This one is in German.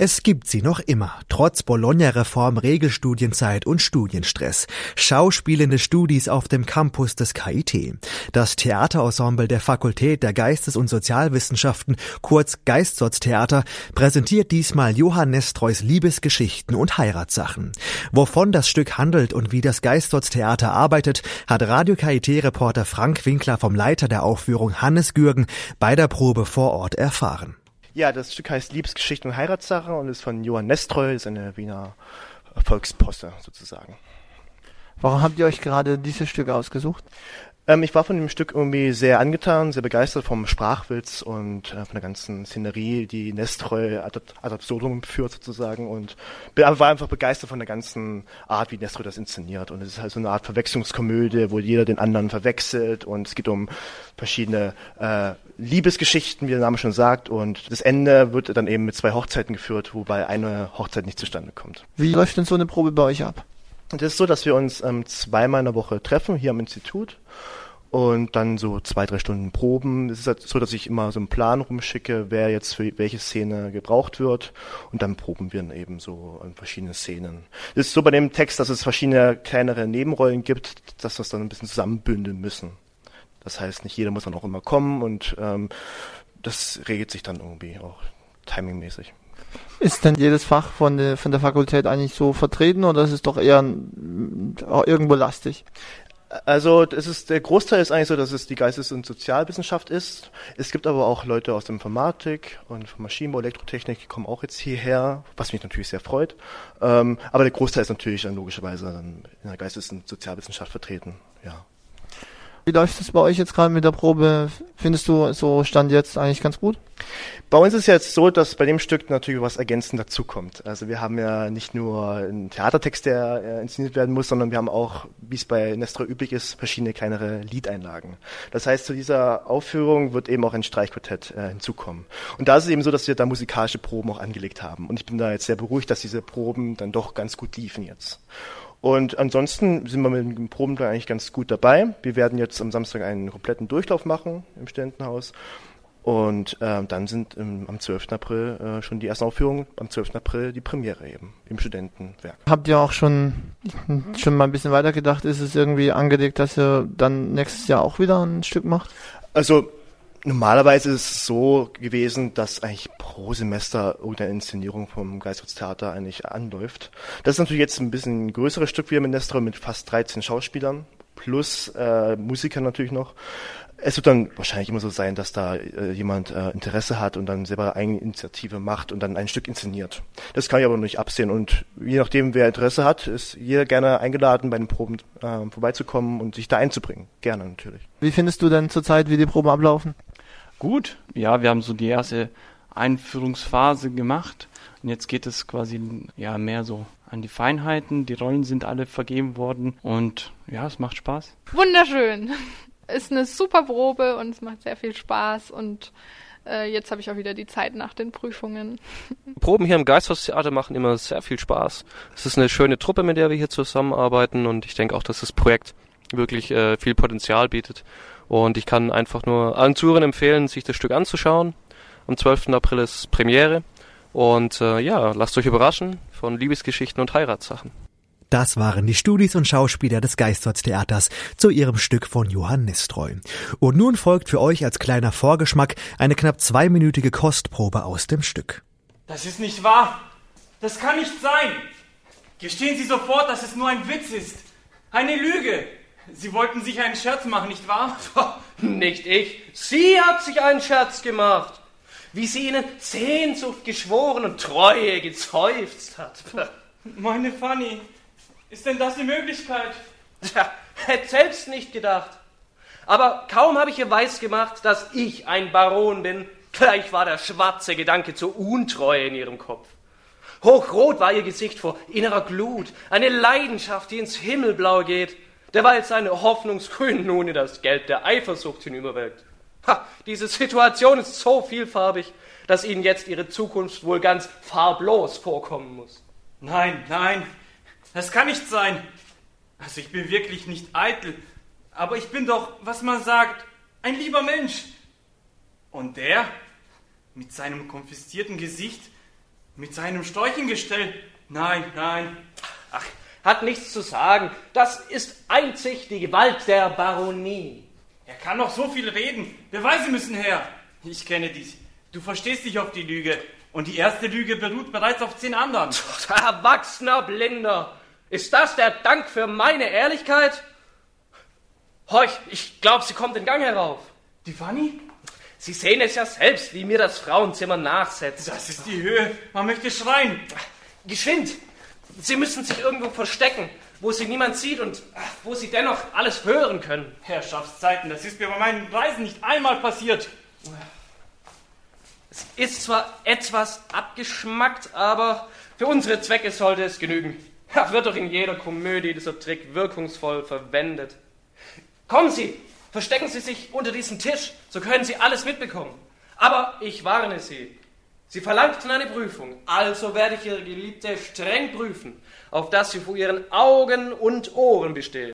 Es gibt sie noch immer, trotz Bologna-Reform, Regelstudienzeit und Studienstress. Schauspielende Studis auf dem Campus des KIT. Das Theaterensemble der Fakultät der Geistes- und Sozialwissenschaften, kurz Geistsotztheater, präsentiert diesmal Johann Nestreus Liebesgeschichten und Heiratssachen. Wovon das Stück handelt und wie das Geistsotztheater arbeitet, hat Radio KIT-Reporter Frank Winkler vom Leiter der Aufführung Hannes Gürgen bei der Probe vor Ort erfahren. Ja, das Stück heißt Liebesgeschichten und Heiratssache und ist von Johann Nestreu, ist eine Wiener Volksposse sozusagen. Warum habt ihr euch gerade dieses Stück ausgesucht? Ähm, ich war von dem Stück irgendwie sehr angetan, sehr begeistert vom Sprachwitz und äh, von der ganzen Szenerie, die Nestreu ad, absurdum führt sozusagen und war einfach begeistert von der ganzen Art, wie Nestreu das inszeniert. Und es ist halt so eine Art Verwechslungskomödie, wo jeder den anderen verwechselt und es geht um verschiedene äh, Liebesgeschichten, wie der Name schon sagt. Und das Ende wird dann eben mit zwei Hochzeiten geführt, wobei eine Hochzeit nicht zustande kommt. Wie läuft denn so eine Probe bei euch ab? Es ist so, dass wir uns ähm, zweimal in der Woche treffen, hier am Institut und dann so zwei, drei Stunden proben. Es ist halt so, dass ich immer so einen Plan rumschicke, wer jetzt für welche Szene gebraucht wird und dann proben wir dann eben so an verschiedene Szenen. Es ist so bei dem Text, dass es verschiedene kleinere Nebenrollen gibt, dass wir es dann ein bisschen zusammenbündeln müssen. Das heißt, nicht jeder muss dann auch immer kommen und ähm, das regelt sich dann irgendwie auch timingmäßig. Ist denn jedes Fach von der, von der Fakultät eigentlich so vertreten oder ist es doch eher irgendwo lastig? Also es ist der Großteil ist eigentlich so, dass es die Geistes- und Sozialwissenschaft ist. Es gibt aber auch Leute aus der Informatik und Maschinenbau, Elektrotechnik, die kommen auch jetzt hierher, was mich natürlich sehr freut. Ähm, aber der Großteil ist natürlich dann logischerweise dann in der Geistes- und Sozialwissenschaft vertreten. Ja. Wie läuft es bei euch jetzt gerade mit der Probe? Findest du so Stand jetzt eigentlich ganz gut? Bei uns ist es jetzt so, dass bei dem Stück natürlich was ergänzend dazukommt. Also wir haben ja nicht nur einen Theatertext, der äh, inszeniert werden muss, sondern wir haben auch, wie es bei Nestor üblich ist, verschiedene kleinere Liedeinlagen. Das heißt, zu dieser Aufführung wird eben auch ein Streichquartett äh, hinzukommen. Und da ist es eben so, dass wir da musikalische Proben auch angelegt haben. Und ich bin da jetzt sehr beruhigt, dass diese Proben dann doch ganz gut liefen jetzt. Und ansonsten sind wir mit dem Probenplan eigentlich ganz gut dabei. Wir werden jetzt am Samstag einen kompletten Durchlauf machen im Studentenhaus. Und äh, dann sind ähm, am 12. April äh, schon die ersten Aufführungen, am 12. April die Premiere eben im Studentenwerk. Habt ihr auch schon, schon mal ein bisschen weiter gedacht? Ist es irgendwie angelegt, dass ihr dann nächstes Jahr auch wieder ein Stück macht? Also Normalerweise ist es so gewesen, dass eigentlich pro Semester irgendeine Inszenierung vom Geistestheater eigentlich anläuft. Das ist natürlich jetzt ein bisschen ein größeres Stück wie mit Nestor mit fast 13 Schauspielern plus äh, Musikern natürlich noch. Es wird dann wahrscheinlich immer so sein, dass da äh, jemand äh, Interesse hat und dann selber eigene Initiative macht und dann ein Stück inszeniert. Das kann ich aber noch nicht absehen und je nachdem, wer Interesse hat, ist jeder gerne eingeladen, bei den Proben äh, vorbeizukommen und sich da einzubringen. Gerne natürlich. Wie findest du denn zurzeit, wie die Proben ablaufen? Gut, ja, wir haben so die erste Einführungsphase gemacht und jetzt geht es quasi ja mehr so an die Feinheiten. Die Rollen sind alle vergeben worden und ja, es macht Spaß. Wunderschön ist eine super Probe und es macht sehr viel Spaß und äh, jetzt habe ich auch wieder die Zeit nach den Prüfungen. Proben hier im Geisthaustheater machen immer sehr viel Spaß. Es ist eine schöne Truppe, mit der wir hier zusammenarbeiten und ich denke auch, dass das Projekt wirklich äh, viel Potenzial bietet. Und ich kann einfach nur allen Zuhörern empfehlen, sich das Stück anzuschauen. Am 12. April ist Premiere. Und äh, ja, lasst euch überraschen von Liebesgeschichten und Heiratssachen. Das waren die Studis und Schauspieler des Geistholztheaters zu ihrem Stück von Johann Nistreu. Und nun folgt für euch als kleiner Vorgeschmack eine knapp zweiminütige Kostprobe aus dem Stück. Das ist nicht wahr. Das kann nicht sein. Gestehen Sie sofort, dass es nur ein Witz ist. Eine Lüge. Sie wollten sich einen Scherz machen, nicht wahr? nicht ich. Sie hat sich einen Scherz gemacht. Wie sie ihnen Sehnsucht geschworen und Treue gezäuft hat. Meine Fanny, ist denn das die Möglichkeit? Tja, hätte selbst nicht gedacht. Aber kaum habe ich ihr weiß gemacht, dass ich ein Baron bin, gleich war der schwarze Gedanke zur Untreue in ihrem Kopf. Hochrot war ihr Gesicht vor innerer Glut, eine Leidenschaft, die ins Himmelblau geht, derweil seine Hoffnungsgrün nun in das Gelb der Eifersucht hinüberwirkt. Ha, diese Situation ist so vielfarbig, dass Ihnen jetzt Ihre Zukunft wohl ganz farblos vorkommen muss. Nein, nein, das kann nicht sein. Also ich bin wirklich nicht eitel, aber ich bin doch, was man sagt, ein lieber Mensch. Und der, mit seinem konfiszierten Gesicht, Mit seinem Storchengestell? Nein, nein. Ach, hat nichts zu sagen. Das ist einzig die Gewalt der Baronie. Er kann noch so viel reden. Beweise müssen her. Ich kenne dich. Du verstehst dich auf die Lüge. Und die erste Lüge beruht bereits auf zehn anderen. Erwachsener Blinder. Ist das der Dank für meine Ehrlichkeit? Horch, ich glaube, sie kommt den Gang herauf. Die Fanny? Sie sehen es ja selbst, wie mir das Frauenzimmer nachsetzt. Das ist die Höhe. Man möchte schreien. Geschwind! Sie müssen sich irgendwo verstecken, wo sie niemand sieht und wo sie dennoch alles hören können. Herrschaftszeiten, das ist mir bei meinen Reisen nicht einmal passiert. Es ist zwar etwas abgeschmackt, aber für unsere Zwecke sollte es genügen. Ja, wird doch in jeder Komödie dieser Trick wirkungsvoll verwendet. Kommen Sie, verstecken Sie sich unter diesem Tisch, so können Sie alles mitbekommen. Aber ich warne Sie, Sie verlangten eine Prüfung, also werde ich Ihre Geliebte streng prüfen, auf dass sie vor Ihren Augen und Ohren besteht.